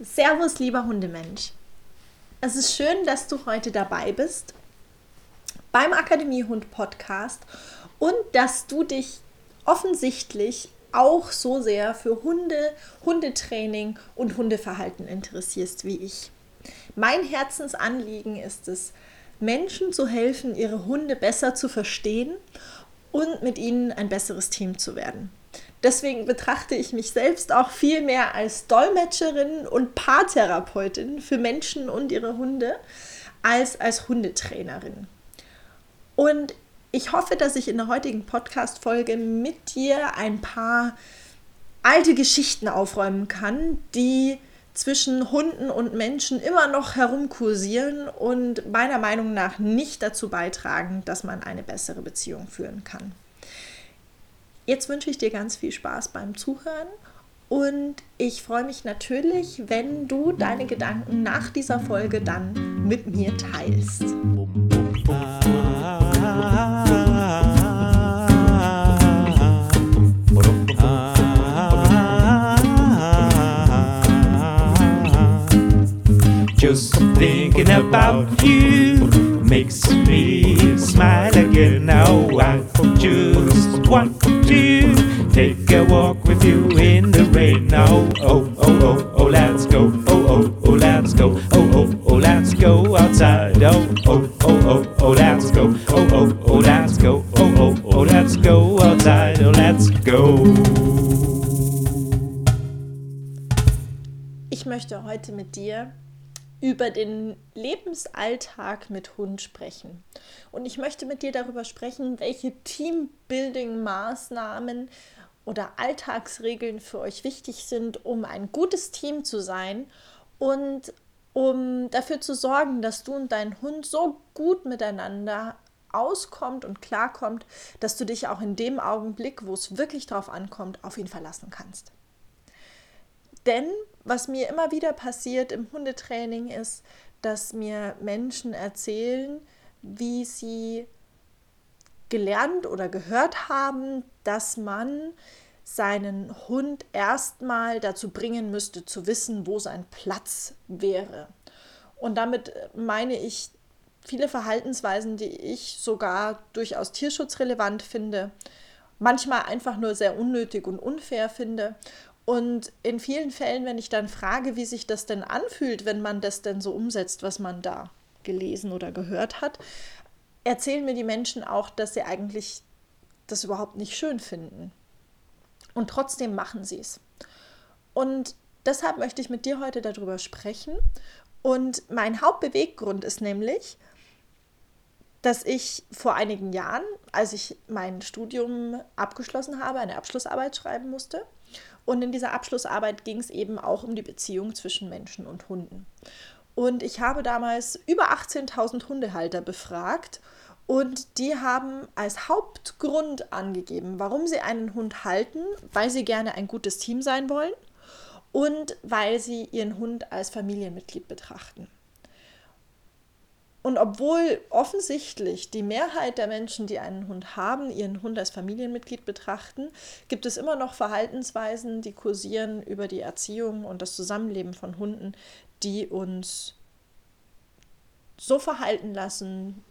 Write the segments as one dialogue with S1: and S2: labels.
S1: Servus, lieber Hundemensch. Es ist schön, dass du heute dabei bist beim Akademiehund Podcast und dass du dich offensichtlich auch so sehr für Hunde, Hundetraining und Hundeverhalten interessierst wie ich. Mein Herzensanliegen ist es, Menschen zu helfen, ihre Hunde besser zu verstehen und mit ihnen ein besseres Team zu werden. Deswegen betrachte ich mich selbst auch viel mehr als Dolmetscherin und Paartherapeutin für Menschen und ihre Hunde als als Hundetrainerin. Und ich hoffe, dass ich in der heutigen Podcast-Folge mit dir ein paar alte Geschichten aufräumen kann, die zwischen Hunden und Menschen immer noch herumkursieren und meiner Meinung nach nicht dazu beitragen, dass man eine bessere Beziehung führen kann. Jetzt wünsche ich dir ganz viel Spaß beim Zuhören und ich freue mich natürlich, wenn du deine Gedanken nach dieser Folge dann mit mir teilst. Just thinking about you makes me smile again. Now I just walk with you in the rain. Now, oh, oh, oh, oh, let's go. Oh, oh, oh, let's go. Oh, oh, oh, let's go outside. Oh, oh, oh, oh, oh, let's go. Oh, oh, oh, let's go. Oh, oh, oh, let's go outside. Oh, let's go. Ich möchte heute mit dir über den Lebensalltag mit Hund sprechen. Und ich möchte mit dir darüber sprechen, welche Teambuilding-Maßnahmen oder Alltagsregeln für euch wichtig sind, um ein gutes Team zu sein und um dafür zu sorgen, dass du und dein Hund so gut miteinander auskommt und klarkommt, dass du dich auch in dem Augenblick, wo es wirklich drauf ankommt, auf ihn verlassen kannst. Denn was mir immer wieder passiert im Hundetraining ist, dass mir Menschen erzählen, wie sie gelernt oder gehört haben, dass man seinen Hund erstmal dazu bringen müsste, zu wissen, wo sein Platz wäre. Und damit meine ich viele Verhaltensweisen, die ich sogar durchaus tierschutzrelevant finde, manchmal einfach nur sehr unnötig und unfair finde und in vielen Fällen, wenn ich dann frage, wie sich das denn anfühlt, wenn man das denn so umsetzt, was man da gelesen oder gehört hat, erzählen mir die Menschen auch, dass sie eigentlich das überhaupt nicht schön finden. Und trotzdem machen sie es. Und deshalb möchte ich mit dir heute darüber sprechen. Und mein Hauptbeweggrund ist nämlich, dass ich vor einigen Jahren, als ich mein Studium abgeschlossen habe, eine Abschlussarbeit schreiben musste und in dieser Abschlussarbeit ging es eben auch um die Beziehung zwischen Menschen und Hunden. Und ich habe damals über 18.000 Hundehalter befragt und die haben als Hauptgrund angegeben, warum sie einen Hund halten, weil sie gerne ein gutes Team sein wollen und weil sie ihren Hund als Familienmitglied betrachten. Und obwohl offensichtlich die Mehrheit der Menschen, die einen Hund haben, ihren Hund als Familienmitglied betrachten, gibt es immer noch Verhaltensweisen, die kursieren über die Erziehung und das Zusammenleben von Hunden, die uns so verhalten lassen,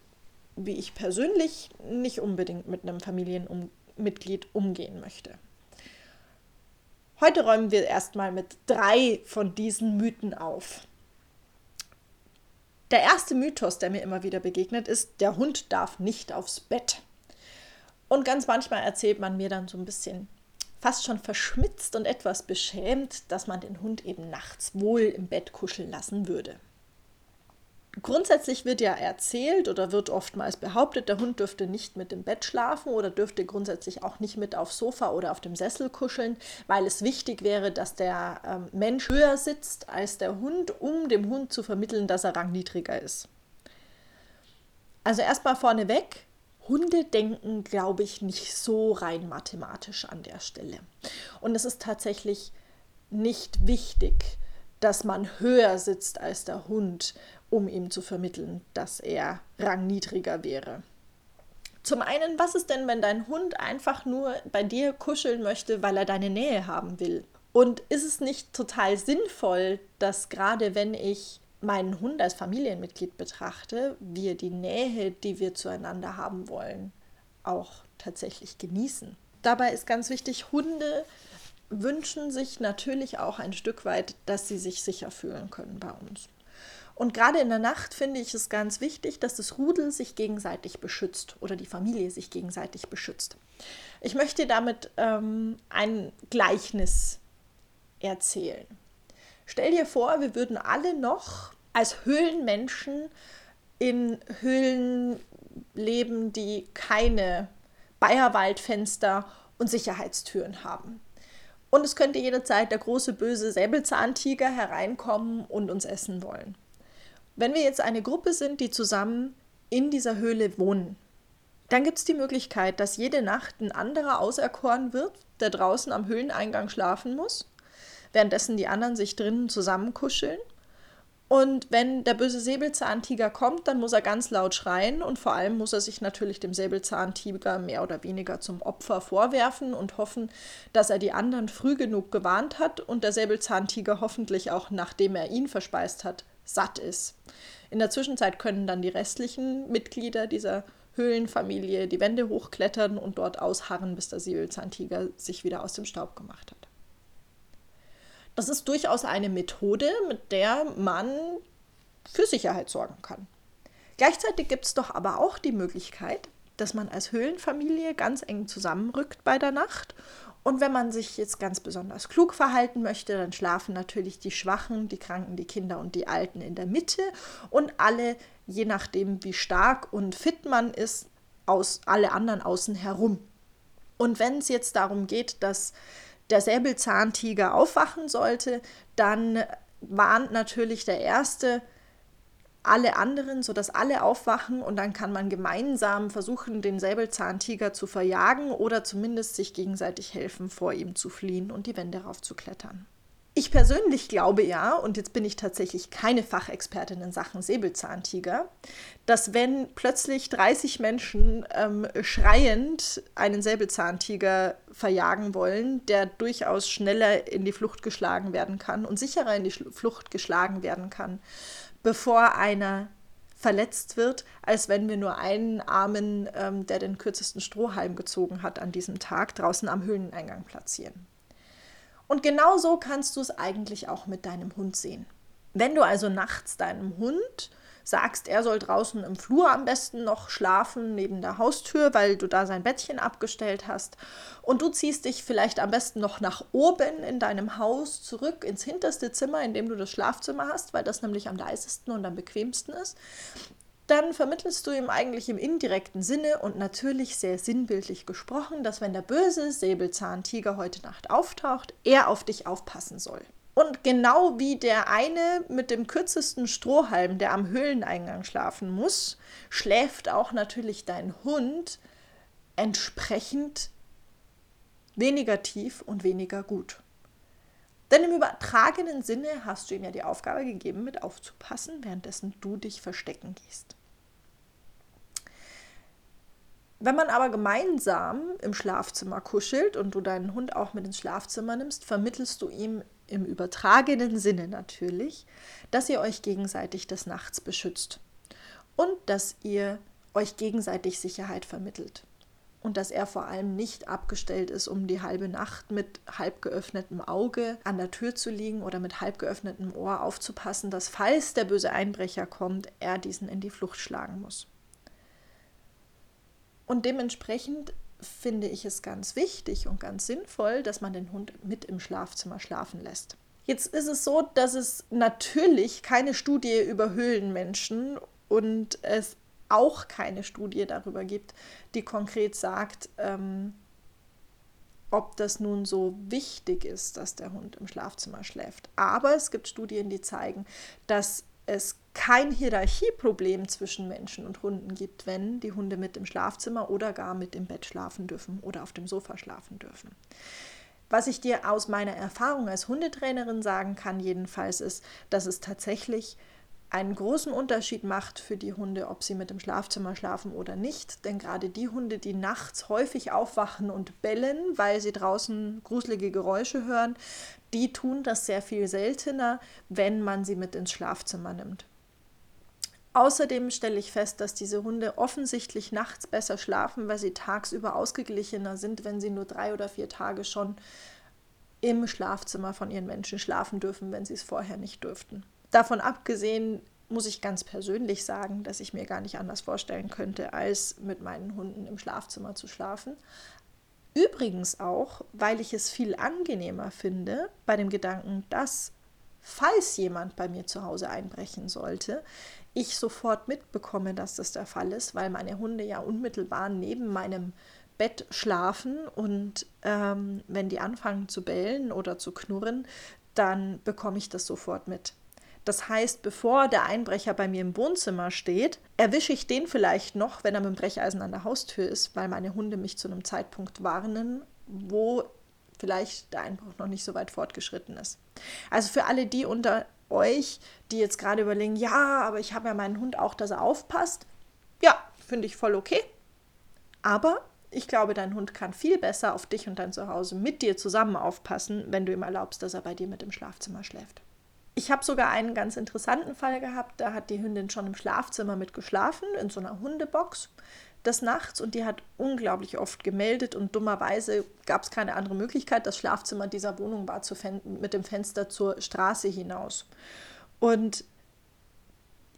S1: wie ich persönlich nicht unbedingt mit einem Familienmitglied umgehen möchte. Heute räumen wir erstmal mit drei von diesen Mythen auf. Der erste Mythos, der mir immer wieder begegnet, ist, der Hund darf nicht aufs Bett. Und ganz manchmal erzählt man mir dann so ein bisschen fast schon verschmitzt und etwas beschämt, dass man den Hund eben nachts wohl im Bett kuscheln lassen würde. Grundsätzlich wird ja erzählt oder wird oftmals behauptet, der Hund dürfte nicht mit im Bett schlafen oder dürfte grundsätzlich auch nicht mit aufs Sofa oder auf dem Sessel kuscheln, weil es wichtig wäre, dass der ähm, Mensch höher sitzt als der Hund, um dem Hund zu vermitteln, dass er rangniedriger ist. Also erstmal vorneweg, Hunde denken, glaube ich, nicht so rein mathematisch an der Stelle. Und es ist tatsächlich nicht wichtig, dass man höher sitzt als der Hund, um ihm zu vermitteln, dass er rangniedriger wäre. Zum einen, was ist denn, wenn dein Hund einfach nur bei dir kuscheln möchte, weil er deine Nähe haben will? Und ist es nicht total sinnvoll, dass gerade wenn ich meinen Hund als Familienmitglied betrachte, wir die Nähe, die wir zueinander haben wollen, auch tatsächlich genießen? Dabei ist ganz wichtig, Hunde wünschen sich natürlich auch ein Stück weit, dass sie sich sicher fühlen können bei uns. Und gerade in der Nacht finde ich es ganz wichtig, dass das Rudel sich gegenseitig beschützt oder die Familie sich gegenseitig beschützt. Ich möchte damit ähm, ein Gleichnis erzählen. Stell dir vor, wir würden alle noch als Höhlenmenschen in Höhlen leben, die keine Bayerwaldfenster und Sicherheitstüren haben. Und es könnte jederzeit der große böse Säbelzahntiger hereinkommen und uns essen wollen. Wenn wir jetzt eine Gruppe sind, die zusammen in dieser Höhle wohnen, dann gibt es die Möglichkeit, dass jede Nacht ein anderer auserkoren wird, der draußen am Höhleneingang schlafen muss, währenddessen die anderen sich drinnen zusammenkuscheln. Und wenn der böse Säbelzahntiger kommt, dann muss er ganz laut schreien und vor allem muss er sich natürlich dem Säbelzahntiger mehr oder weniger zum Opfer vorwerfen und hoffen, dass er die anderen früh genug gewarnt hat und der Säbelzahntiger hoffentlich auch, nachdem er ihn verspeist hat, satt ist. In der Zwischenzeit können dann die restlichen Mitglieder dieser Höhlenfamilie die Wände hochklettern und dort ausharren, bis der Säbelzahntiger sich wieder aus dem Staub gemacht hat. Das ist durchaus eine Methode, mit der man für Sicherheit sorgen kann. Gleichzeitig gibt es doch aber auch die Möglichkeit, dass man als Höhlenfamilie ganz eng zusammenrückt bei der Nacht und wenn man sich jetzt ganz besonders klug verhalten möchte, dann schlafen natürlich die Schwachen, die Kranken, die Kinder und die Alten in der Mitte und alle, je nachdem wie stark und fit man ist, aus alle anderen außen herum. Und wenn es jetzt darum geht, dass der Säbelzahntiger aufwachen sollte, dann warnt natürlich der Erste alle anderen, sodass alle aufwachen und dann kann man gemeinsam versuchen, den Säbelzahntiger zu verjagen oder zumindest sich gegenseitig helfen, vor ihm zu fliehen und die Wände raufzuklettern. Ich persönlich glaube ja, und jetzt bin ich tatsächlich keine Fachexpertin in Sachen Säbelzahntiger, dass wenn plötzlich 30 Menschen ähm, schreiend einen Säbelzahntiger verjagen wollen, der durchaus schneller in die Flucht geschlagen werden kann und sicherer in die Flucht geschlagen werden kann, bevor einer verletzt wird, als wenn wir nur einen Armen, ähm, der den kürzesten Strohhalm gezogen hat an diesem Tag, draußen am Höhleneingang platzieren. Und genau so kannst du es eigentlich auch mit deinem Hund sehen. Wenn du also nachts deinem Hund sagst, er soll draußen im Flur am besten noch schlafen, neben der Haustür, weil du da sein Bettchen abgestellt hast. Und du ziehst dich vielleicht am besten noch nach oben in deinem Haus zurück ins hinterste Zimmer, in dem du das Schlafzimmer hast, weil das nämlich am leisesten und am bequemsten ist. Dann vermittelst du ihm eigentlich im indirekten Sinne und natürlich sehr sinnbildlich gesprochen, dass wenn der böse Säbelzahntiger heute Nacht auftaucht, er auf dich aufpassen soll. Und genau wie der eine mit dem kürzesten Strohhalm, der am Höhleneingang schlafen muss, schläft auch natürlich dein Hund entsprechend weniger tief und weniger gut. Denn im übertragenen Sinne hast du ihm ja die Aufgabe gegeben, mit aufzupassen, währenddessen du dich verstecken gehst. Wenn man aber gemeinsam im Schlafzimmer kuschelt und du deinen Hund auch mit ins Schlafzimmer nimmst, vermittelst du ihm im übertragenen Sinne natürlich, dass ihr euch gegenseitig des Nachts beschützt und dass ihr euch gegenseitig Sicherheit vermittelt und dass er vor allem nicht abgestellt ist, um die halbe Nacht mit halb geöffnetem Auge an der Tür zu liegen oder mit halb geöffnetem Ohr aufzupassen, dass falls der böse Einbrecher kommt, er diesen in die Flucht schlagen muss. Und dementsprechend finde ich es ganz wichtig und ganz sinnvoll, dass man den Hund mit im Schlafzimmer schlafen lässt. Jetzt ist es so, dass es natürlich keine Studie über Höhlenmenschen und es auch keine Studie darüber gibt, die konkret sagt, ähm, ob das nun so wichtig ist, dass der Hund im Schlafzimmer schläft. Aber es gibt Studien, die zeigen, dass es kein Hierarchieproblem zwischen Menschen und Hunden gibt, wenn die Hunde mit im Schlafzimmer oder gar mit im Bett schlafen dürfen oder auf dem Sofa schlafen dürfen. Was ich dir aus meiner Erfahrung als Hundetrainerin sagen kann, jedenfalls, ist, dass es tatsächlich einen großen Unterschied macht für die Hunde, ob sie mit im Schlafzimmer schlafen oder nicht. Denn gerade die Hunde, die nachts häufig aufwachen und bellen, weil sie draußen gruselige Geräusche hören, die tun das sehr viel seltener, wenn man sie mit ins Schlafzimmer nimmt. Außerdem stelle ich fest, dass diese Hunde offensichtlich nachts besser schlafen, weil sie tagsüber ausgeglichener sind, wenn sie nur drei oder vier Tage schon im Schlafzimmer von ihren Menschen schlafen dürfen, wenn sie es vorher nicht dürften. Davon abgesehen muss ich ganz persönlich sagen, dass ich mir gar nicht anders vorstellen könnte, als mit meinen Hunden im Schlafzimmer zu schlafen. Übrigens auch, weil ich es viel angenehmer finde bei dem Gedanken, dass, falls jemand bei mir zu Hause einbrechen sollte, ich sofort mitbekomme, dass das der Fall ist, weil meine Hunde ja unmittelbar neben meinem Bett schlafen und ähm, wenn die anfangen zu bellen oder zu knurren, dann bekomme ich das sofort mit. Das heißt, bevor der Einbrecher bei mir im Wohnzimmer steht, erwische ich den vielleicht noch, wenn er mit dem Brecheisen an der Haustür ist, weil meine Hunde mich zu einem Zeitpunkt warnen, wo vielleicht der Einbruch noch nicht so weit fortgeschritten ist. Also für alle die unter euch, die jetzt gerade überlegen, ja, aber ich habe ja meinen Hund auch, dass er aufpasst. Ja, finde ich voll okay. Aber ich glaube, dein Hund kann viel besser auf dich und dein Zuhause mit dir zusammen aufpassen, wenn du ihm erlaubst, dass er bei dir mit im Schlafzimmer schläft. Ich habe sogar einen ganz interessanten Fall gehabt. Da hat die Hündin schon im Schlafzimmer mit geschlafen, in so einer Hundebox des Nachts und die hat unglaublich oft gemeldet und dummerweise gab es keine andere Möglichkeit. Das Schlafzimmer dieser Wohnung war zu mit dem Fenster zur Straße hinaus. Und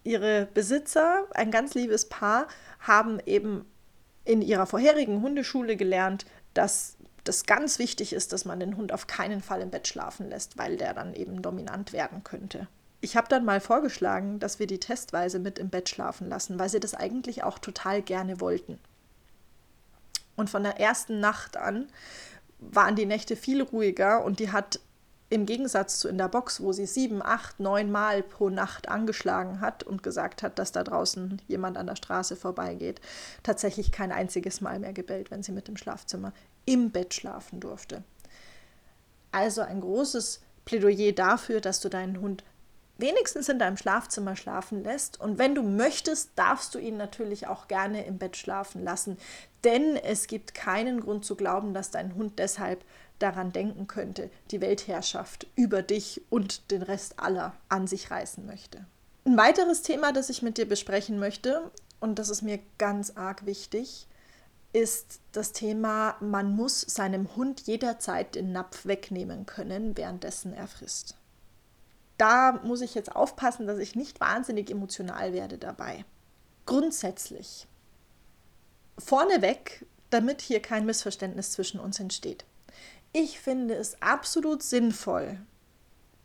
S1: ihre Besitzer, ein ganz liebes Paar, haben eben in ihrer vorherigen Hundeschule gelernt, dass das ganz wichtig ist, dass man den Hund auf keinen Fall im Bett schlafen lässt, weil der dann eben dominant werden könnte. Ich habe dann mal vorgeschlagen, dass wir die testweise mit im Bett schlafen lassen, weil sie das eigentlich auch total gerne wollten. Und von der ersten Nacht an waren die Nächte viel ruhiger und die hat im Gegensatz zu in der Box, wo sie sieben, acht, neun Mal pro Nacht angeschlagen hat und gesagt hat, dass da draußen jemand an der Straße vorbeigeht, tatsächlich kein einziges Mal mehr gebellt, wenn sie mit im Schlafzimmer im Bett schlafen durfte. Also ein großes Plädoyer dafür, dass du deinen Hund wenigstens in deinem Schlafzimmer schlafen lässt. Und wenn du möchtest, darfst du ihn natürlich auch gerne im Bett schlafen lassen. Denn es gibt keinen Grund zu glauben, dass dein Hund deshalb daran denken könnte, die Weltherrschaft über dich und den Rest aller an sich reißen möchte. Ein weiteres Thema, das ich mit dir besprechen möchte, und das ist mir ganz arg wichtig, ist das Thema, man muss seinem Hund jederzeit den Napf wegnehmen können, währenddessen er frisst. Da muss ich jetzt aufpassen, dass ich nicht wahnsinnig emotional werde dabei. Grundsätzlich, vorneweg, damit hier kein Missverständnis zwischen uns entsteht. Ich finde es absolut sinnvoll,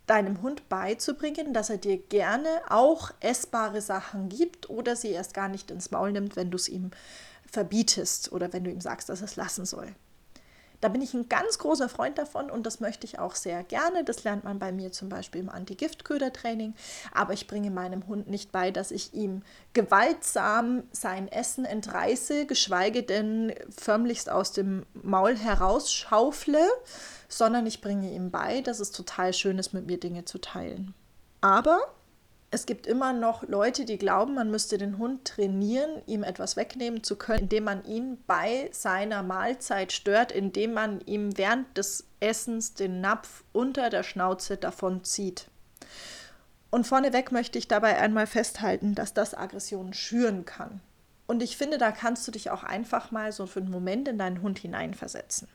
S1: deinem Hund beizubringen, dass er dir gerne auch essbare Sachen gibt oder sie erst gar nicht ins Maul nimmt, wenn du es ihm verbietest oder wenn du ihm sagst, dass er es lassen soll. Da bin ich ein ganz großer Freund davon und das möchte ich auch sehr gerne. Das lernt man bei mir zum Beispiel im Anti-Gift-Köder-Training. Aber ich bringe meinem Hund nicht bei, dass ich ihm gewaltsam sein Essen entreiße, geschweige denn förmlichst aus dem Maul herausschaufle, sondern ich bringe ihm bei, dass es total schön ist, mit mir Dinge zu teilen. Aber es gibt immer noch Leute, die glauben, man müsste den Hund trainieren, ihm etwas wegnehmen zu können, indem man ihn bei seiner Mahlzeit stört, indem man ihm während des Essens den Napf unter der Schnauze davon zieht. Und vorneweg möchte ich dabei einmal festhalten, dass das Aggressionen schüren kann. Und ich finde, da kannst du dich auch einfach mal so für einen Moment in deinen Hund hineinversetzen.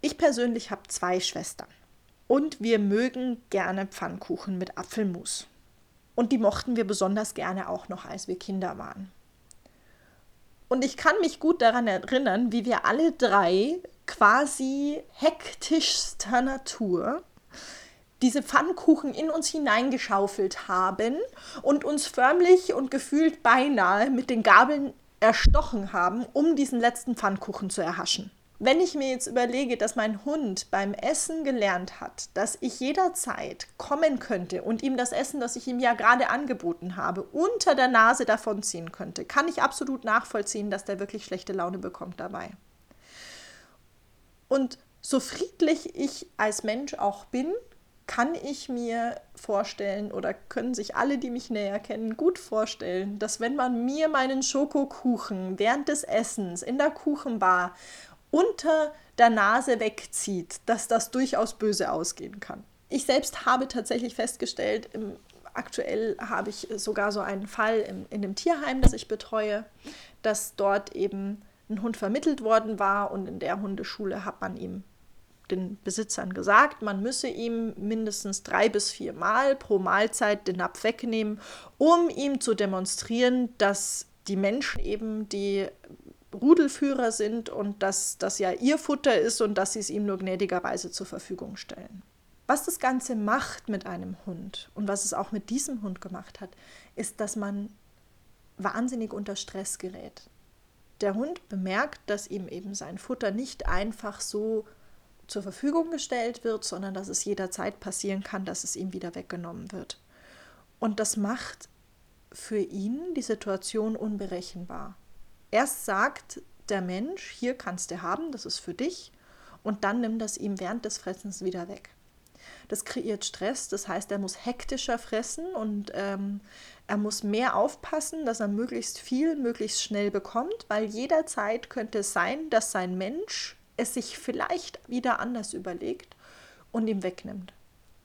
S1: Ich persönlich habe zwei Schwestern. Und wir mögen gerne Pfannkuchen mit Apfelmus. Und die mochten wir besonders gerne auch noch, als wir Kinder waren. Und ich kann mich gut daran erinnern, wie wir alle drei quasi hektischster Natur diese Pfannkuchen in uns hineingeschaufelt haben und uns förmlich und gefühlt beinahe mit den Gabeln erstochen haben, um diesen letzten Pfannkuchen zu erhaschen. Wenn ich mir jetzt überlege, dass mein Hund beim Essen gelernt hat, dass ich jederzeit kommen könnte und ihm das Essen, das ich ihm ja gerade angeboten habe, unter der Nase davonziehen könnte, kann ich absolut nachvollziehen, dass der wirklich schlechte Laune bekommt dabei. Und so friedlich ich als Mensch auch bin, kann ich mir vorstellen oder können sich alle, die mich näher kennen, gut vorstellen, dass wenn man mir meinen Schokokuchen während des Essens in der Kuchenbar unter der Nase wegzieht, dass das durchaus böse ausgehen kann. Ich selbst habe tatsächlich festgestellt, im, aktuell habe ich sogar so einen Fall im, in dem Tierheim, das ich betreue, dass dort eben ein Hund vermittelt worden war und in der Hundeschule hat man ihm den Besitzern gesagt, man müsse ihm mindestens drei bis vier Mal pro Mahlzeit den Napf wegnehmen, um ihm zu demonstrieren, dass die Menschen eben die Rudelführer sind und dass das ja ihr Futter ist und dass sie es ihm nur gnädigerweise zur Verfügung stellen. Was das Ganze macht mit einem Hund und was es auch mit diesem Hund gemacht hat, ist, dass man wahnsinnig unter Stress gerät. Der Hund bemerkt, dass ihm eben sein Futter nicht einfach so zur Verfügung gestellt wird, sondern dass es jederzeit passieren kann, dass es ihm wieder weggenommen wird. Und das macht für ihn die Situation unberechenbar. Erst sagt der Mensch, hier kannst du haben, das ist für dich, und dann nimmt das ihm während des Fressens wieder weg. Das kreiert Stress, das heißt, er muss hektischer fressen und ähm, er muss mehr aufpassen, dass er möglichst viel, möglichst schnell bekommt, weil jederzeit könnte es sein, dass sein Mensch es sich vielleicht wieder anders überlegt und ihm wegnimmt.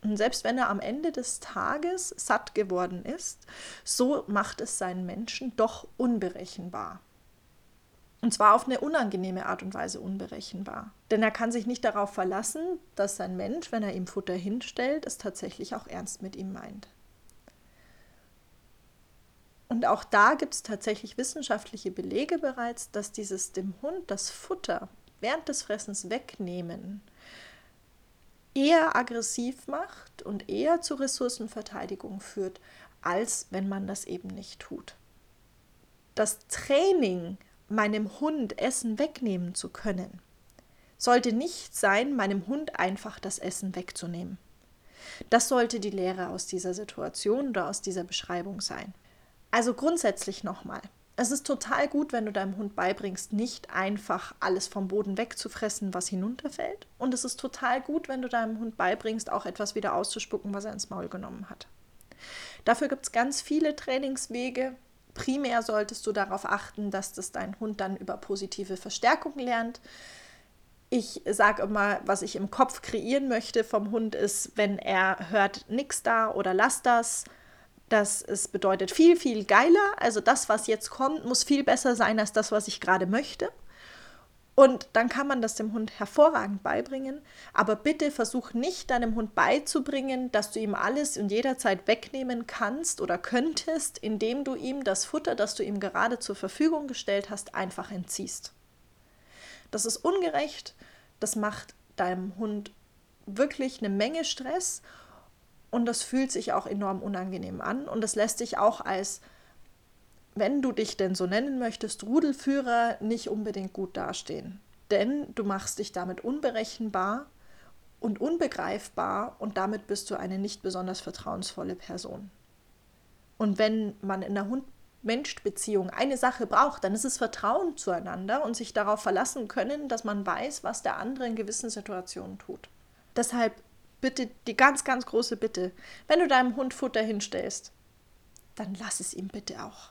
S1: Und selbst wenn er am Ende des Tages satt geworden ist, so macht es seinen Menschen doch unberechenbar. Und zwar auf eine unangenehme Art und Weise unberechenbar. Denn er kann sich nicht darauf verlassen, dass sein Mensch, wenn er ihm Futter hinstellt, es tatsächlich auch ernst mit ihm meint. Und auch da gibt es tatsächlich wissenschaftliche Belege bereits, dass dieses dem Hund das Futter während des Fressens wegnehmen eher aggressiv macht und eher zu Ressourcenverteidigung führt, als wenn man das eben nicht tut. Das Training, meinem Hund Essen wegnehmen zu können, sollte nicht sein, meinem Hund einfach das Essen wegzunehmen. Das sollte die Lehre aus dieser Situation oder aus dieser Beschreibung sein. Also grundsätzlich nochmal, es ist total gut, wenn du deinem Hund beibringst, nicht einfach alles vom Boden wegzufressen, was hinunterfällt. Und es ist total gut, wenn du deinem Hund beibringst, auch etwas wieder auszuspucken, was er ins Maul genommen hat. Dafür gibt es ganz viele Trainingswege. Primär solltest du darauf achten, dass das dein Hund dann über positive Verstärkung lernt. Ich sage immer, was ich im Kopf kreieren möchte vom Hund ist, wenn er hört, nix da oder lass das, dass es bedeutet viel, viel geiler. Also das, was jetzt kommt, muss viel besser sein als das, was ich gerade möchte. Und dann kann man das dem Hund hervorragend beibringen. Aber bitte versuch nicht deinem Hund beizubringen, dass du ihm alles und jederzeit wegnehmen kannst oder könntest, indem du ihm das Futter, das du ihm gerade zur Verfügung gestellt hast, einfach entziehst. Das ist ungerecht. Das macht deinem Hund wirklich eine Menge Stress und das fühlt sich auch enorm unangenehm an. Und das lässt sich auch als, wenn du dich denn so nennen möchtest, Rudelführer nicht unbedingt gut dastehen. Denn du machst dich damit unberechenbar und unbegreifbar und damit bist du eine nicht besonders vertrauensvolle Person. Und wenn man in der Hund-Mensch-Beziehung eine Sache braucht, dann ist es Vertrauen zueinander und sich darauf verlassen können, dass man weiß, was der andere in gewissen Situationen tut. Deshalb bitte die ganz, ganz große Bitte, wenn du deinem Hund Futter hinstellst, dann lass es ihm bitte auch.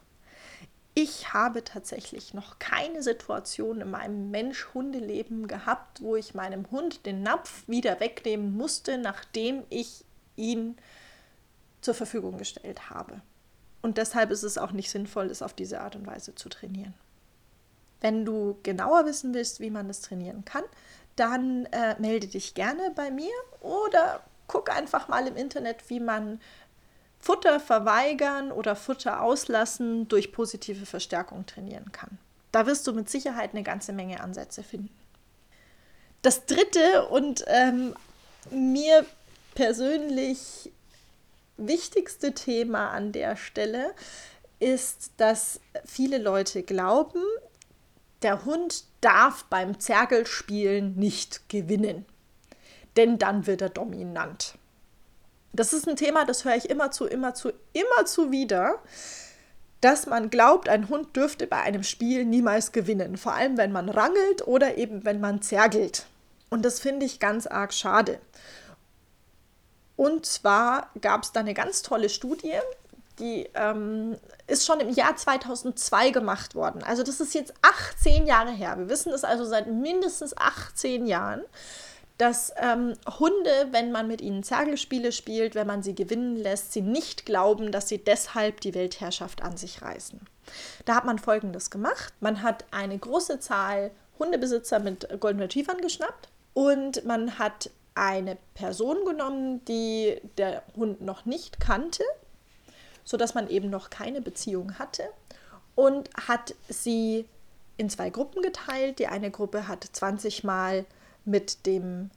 S1: Ich habe tatsächlich noch keine Situation in meinem Mensch-Hunde-Leben gehabt, wo ich meinem Hund den Napf wieder wegnehmen musste, nachdem ich ihn zur Verfügung gestellt habe. Und deshalb ist es auch nicht sinnvoll, es auf diese Art und Weise zu trainieren. Wenn du genauer wissen willst, wie man das trainieren kann, dann äh, melde dich gerne bei mir oder guck einfach mal im Internet, wie man Futter verweigern oder Futter auslassen durch positive Verstärkung trainieren kann. Da wirst du mit Sicherheit eine ganze Menge Ansätze finden. Das dritte und ähm, mir persönlich wichtigste Thema an der Stelle ist, dass viele Leute glauben, der Hund darf beim Zergelspielen nicht gewinnen, denn dann wird er dominant. Das ist ein Thema, das höre ich immer zu, immer zu, immer zu wieder, dass man glaubt, ein Hund dürfte bei einem Spiel niemals gewinnen, vor allem wenn man rangelt oder eben wenn man zergelt. Und das finde ich ganz arg schade. Und zwar gab es da eine ganz tolle Studie, die ähm, ist schon im Jahr 2002 gemacht worden. Also das ist jetzt 18 Jahre her. Wir wissen es also seit mindestens 18 Jahren, dass ähm, Hunde, wenn man mit ihnen Zergelspiele spielt, wenn man sie gewinnen lässt, sie nicht glauben, dass sie deshalb die Weltherrschaft an sich reißen. Da hat man Folgendes gemacht. Man hat eine große Zahl Hundebesitzer mit Golden Retrievern geschnappt und man hat eine Person genommen, die der Hund noch nicht kannte, sodass man eben noch keine Beziehung hatte und hat sie in zwei Gruppen geteilt. Die eine Gruppe hat 20 Mal mit dem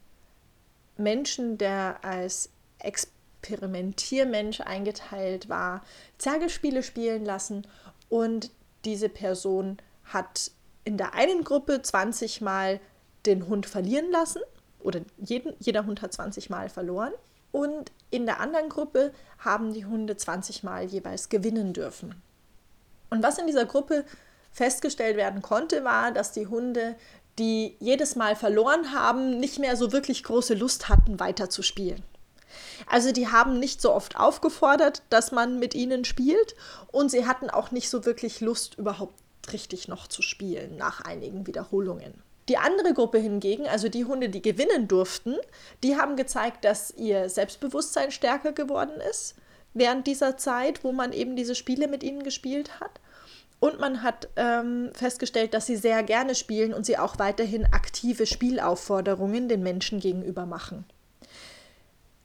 S1: Menschen, der als Experimentiermensch eingeteilt war, Zergelspiele spielen lassen und diese Person hat in der einen Gruppe 20 Mal den Hund verlieren lassen oder jeden, jeder Hund hat 20 Mal verloren und in der anderen Gruppe haben die Hunde 20 Mal jeweils gewinnen dürfen. Und was in dieser Gruppe festgestellt werden konnte, war, dass die Hunde die jedes Mal verloren haben, nicht mehr so wirklich große Lust hatten, weiterzuspielen. Also die haben nicht so oft aufgefordert, dass man mit ihnen spielt und sie hatten auch nicht so wirklich Lust, überhaupt richtig noch zu spielen nach einigen Wiederholungen. Die andere Gruppe hingegen, also die Hunde, die gewinnen durften, die haben gezeigt, dass ihr Selbstbewusstsein stärker geworden ist während dieser Zeit, wo man eben diese Spiele mit ihnen gespielt hat. Und man hat ähm, festgestellt, dass sie sehr gerne spielen und sie auch weiterhin aktive Spielaufforderungen den Menschen gegenüber machen.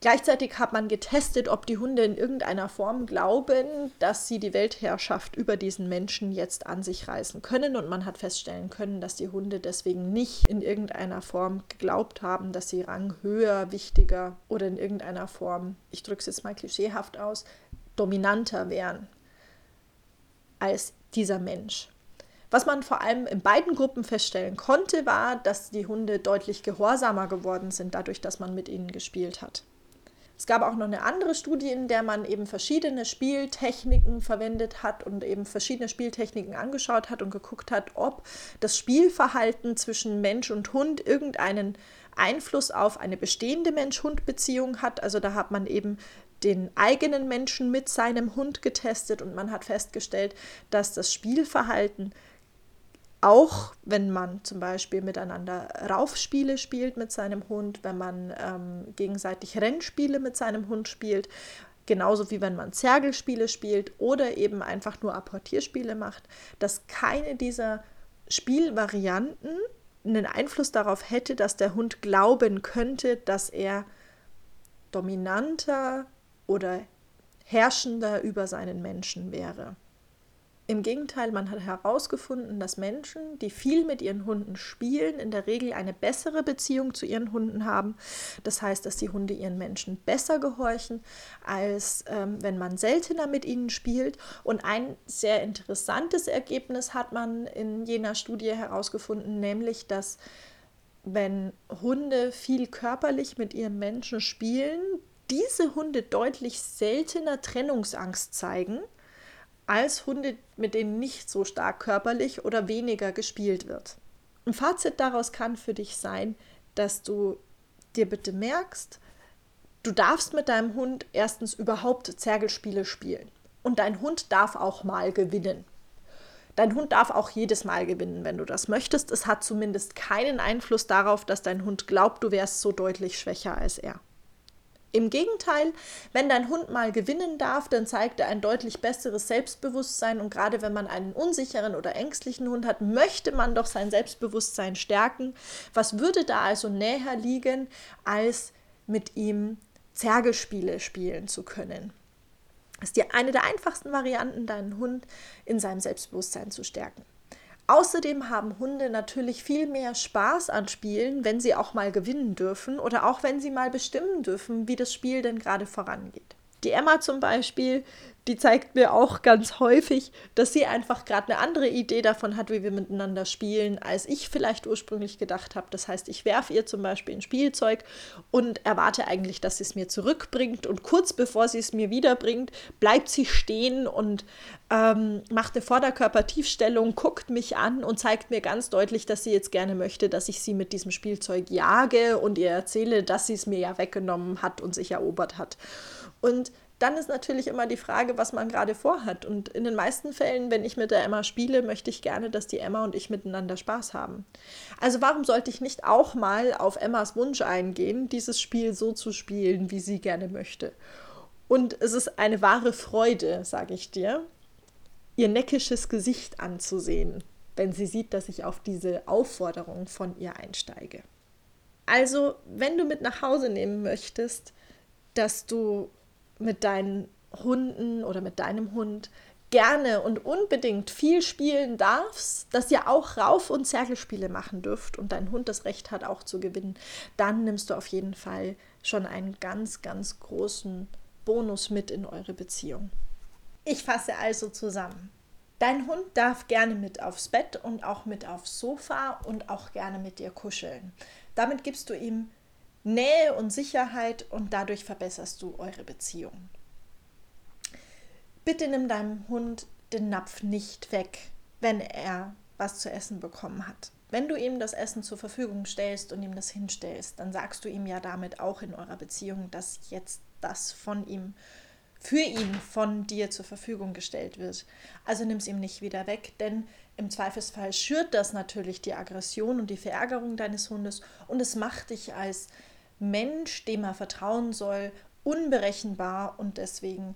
S1: Gleichzeitig hat man getestet, ob die Hunde in irgendeiner Form glauben, dass sie die Weltherrschaft über diesen Menschen jetzt an sich reißen können. Und man hat feststellen können, dass die Hunde deswegen nicht in irgendeiner Form geglaubt haben, dass sie Rang höher, wichtiger oder in irgendeiner Form, ich drücke es jetzt mal klischeehaft aus, dominanter wären als dieser Mensch. Was man vor allem in beiden Gruppen feststellen konnte, war, dass die Hunde deutlich gehorsamer geworden sind, dadurch, dass man mit ihnen gespielt hat. Es gab auch noch eine andere Studie, in der man eben verschiedene Spieltechniken verwendet hat und eben verschiedene Spieltechniken angeschaut hat und geguckt hat, ob das Spielverhalten zwischen Mensch und Hund irgendeinen Einfluss auf eine bestehende Mensch-Hund-Beziehung hat. Also da hat man eben den eigenen Menschen mit seinem Hund getestet und man hat festgestellt, dass das Spielverhalten auch wenn man zum Beispiel miteinander Raufspiele spielt mit seinem Hund, wenn man ähm, gegenseitig Rennspiele mit seinem Hund spielt, genauso wie wenn man Zergelspiele spielt oder eben einfach nur Apportierspiele macht, dass keine dieser Spielvarianten einen Einfluss darauf hätte, dass der Hund glauben könnte, dass er dominanter, oder herrschender über seinen Menschen wäre. Im Gegenteil, man hat herausgefunden, dass Menschen, die viel mit ihren Hunden spielen, in der Regel eine bessere Beziehung zu ihren Hunden haben. Das heißt, dass die Hunde ihren Menschen besser gehorchen, als ähm, wenn man seltener mit ihnen spielt. Und ein sehr interessantes Ergebnis hat man in jener Studie herausgefunden, nämlich dass wenn Hunde viel körperlich mit ihren Menschen spielen, diese Hunde deutlich seltener Trennungsangst zeigen als Hunde, mit denen nicht so stark körperlich oder weniger gespielt wird. Ein Fazit daraus kann für dich sein, dass du dir bitte merkst, du darfst mit deinem Hund erstens überhaupt Zergelspiele spielen. Und dein Hund darf auch mal gewinnen. Dein Hund darf auch jedes Mal gewinnen, wenn du das möchtest. Es hat zumindest keinen Einfluss darauf, dass dein Hund glaubt, du wärst so deutlich schwächer als er. Im Gegenteil, wenn dein Hund mal gewinnen darf, dann zeigt er ein deutlich besseres Selbstbewusstsein und gerade wenn man einen unsicheren oder ängstlichen Hund hat, möchte man doch sein Selbstbewusstsein stärken. Was würde da also näher liegen, als mit ihm Zergelspiele spielen zu können? Das ist die eine der einfachsten Varianten, deinen Hund in seinem Selbstbewusstsein zu stärken. Außerdem haben Hunde natürlich viel mehr Spaß an Spielen, wenn sie auch mal gewinnen dürfen oder auch wenn sie mal bestimmen dürfen, wie das Spiel denn gerade vorangeht. Die Emma zum Beispiel, die zeigt mir auch ganz häufig, dass sie einfach gerade eine andere Idee davon hat, wie wir miteinander spielen, als ich vielleicht ursprünglich gedacht habe. Das heißt, ich werfe ihr zum Beispiel ein Spielzeug und erwarte eigentlich, dass sie es mir zurückbringt. Und kurz bevor sie es mir wiederbringt, bleibt sie stehen und ähm, macht eine Vorderkörpertiefstellung, guckt mich an und zeigt mir ganz deutlich, dass sie jetzt gerne möchte, dass ich sie mit diesem Spielzeug jage und ihr erzähle, dass sie es mir ja weggenommen hat und sich erobert hat. Und dann ist natürlich immer die Frage, was man gerade vorhat. Und in den meisten Fällen, wenn ich mit der Emma spiele, möchte ich gerne, dass die Emma und ich miteinander Spaß haben. Also warum sollte ich nicht auch mal auf Emmas Wunsch eingehen, dieses Spiel so zu spielen, wie sie gerne möchte? Und es ist eine wahre Freude, sage ich dir, ihr neckisches Gesicht anzusehen, wenn sie sieht, dass ich auf diese Aufforderung von ihr einsteige. Also, wenn du mit nach Hause nehmen möchtest, dass du mit deinen Hunden oder mit deinem Hund gerne und unbedingt viel spielen darfst, dass ihr auch Rauf- und Zergelspiele machen dürft und dein Hund das Recht hat, auch zu gewinnen, dann nimmst du auf jeden Fall schon einen ganz, ganz großen Bonus mit in eure Beziehung. Ich fasse also zusammen. Dein Hund darf gerne mit aufs Bett und auch mit aufs Sofa und auch gerne mit dir kuscheln. Damit gibst du ihm Nähe und Sicherheit und dadurch verbesserst du eure Beziehung. Bitte nimm deinem Hund den Napf nicht weg, wenn er was zu essen bekommen hat. Wenn du ihm das Essen zur Verfügung stellst und ihm das hinstellst, dann sagst du ihm ja damit auch in eurer Beziehung, dass jetzt das von ihm, für ihn von dir zur Verfügung gestellt wird. Also nimm es ihm nicht wieder weg, denn im Zweifelsfall schürt das natürlich die Aggression und die Verärgerung deines Hundes und es macht dich als Mensch, dem er vertrauen soll, unberechenbar und deswegen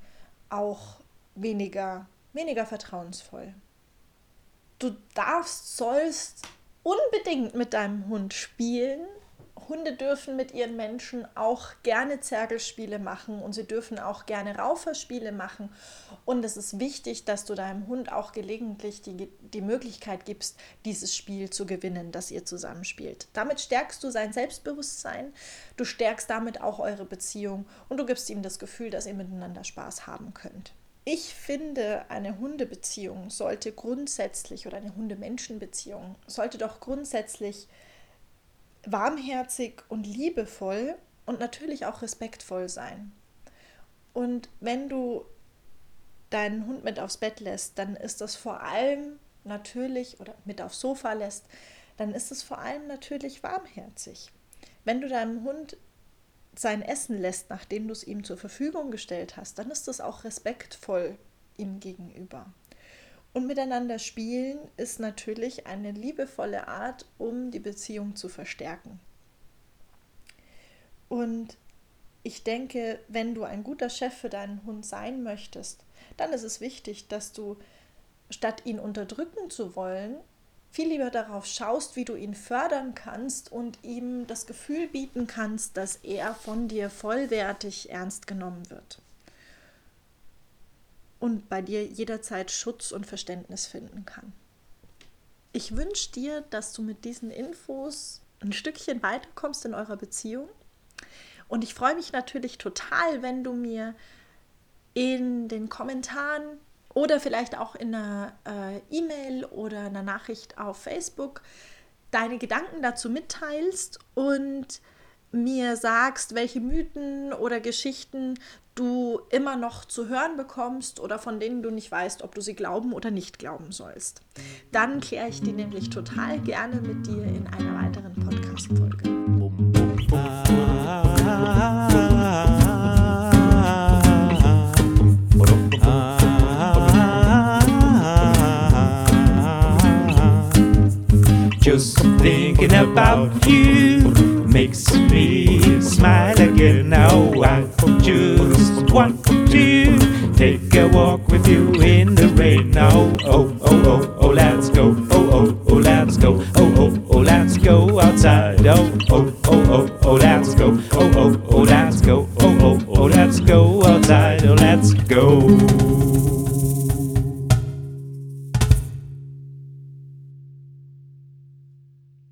S1: auch weniger, weniger vertrauensvoll. Du darfst, sollst unbedingt mit deinem Hund spielen, Hunde dürfen mit ihren Menschen auch gerne Zergelspiele machen und sie dürfen auch gerne Rauferspiele machen. Und es ist wichtig, dass du deinem Hund auch gelegentlich die, die Möglichkeit gibst, dieses Spiel zu gewinnen, das ihr zusammenspielt. Damit stärkst du sein Selbstbewusstsein, du stärkst damit auch eure Beziehung und du gibst ihm das Gefühl, dass ihr miteinander Spaß haben könnt. Ich finde, eine Hundebeziehung sollte grundsätzlich oder eine Hunde-Menschen-Beziehung sollte doch grundsätzlich warmherzig und liebevoll und natürlich auch respektvoll sein. Und wenn du deinen Hund mit aufs Bett lässt, dann ist das vor allem natürlich oder mit aufs Sofa lässt, dann ist es vor allem natürlich warmherzig. Wenn du deinem Hund sein Essen lässt, nachdem du es ihm zur Verfügung gestellt hast, dann ist das auch respektvoll ihm gegenüber. Und miteinander spielen ist natürlich eine liebevolle Art, um die Beziehung zu verstärken. Und ich denke, wenn du ein guter Chef für deinen Hund sein möchtest, dann ist es wichtig, dass du, statt ihn unterdrücken zu wollen, viel lieber darauf schaust, wie du ihn fördern kannst und ihm das Gefühl bieten kannst, dass er von dir vollwertig ernst genommen wird und bei dir jederzeit Schutz und Verständnis finden kann. Ich wünsche dir, dass du mit diesen Infos ein Stückchen weiterkommst in eurer Beziehung. Und ich freue mich natürlich total, wenn du mir in den Kommentaren oder vielleicht auch in einer äh, E-Mail oder einer Nachricht auf Facebook deine Gedanken dazu mitteilst und mir sagst, welche Mythen oder Geschichten du immer noch zu hören bekommst oder von denen du nicht weißt, ob du sie glauben oder nicht glauben sollst. Dann kläre ich die nämlich total gerne mit dir in einer weiteren Podcast-Folge. Just thinking about you makes me smile again. Now I just want to take a walk with you in the rain. Now, oh, oh, oh, oh, let's go. Oh, oh, oh, let's go. Oh, oh, oh, let's go outside. Oh, oh, oh, oh, oh, let's go. Oh, oh, oh, let's go. Oh, oh, oh, let's go outside. Oh, let's go.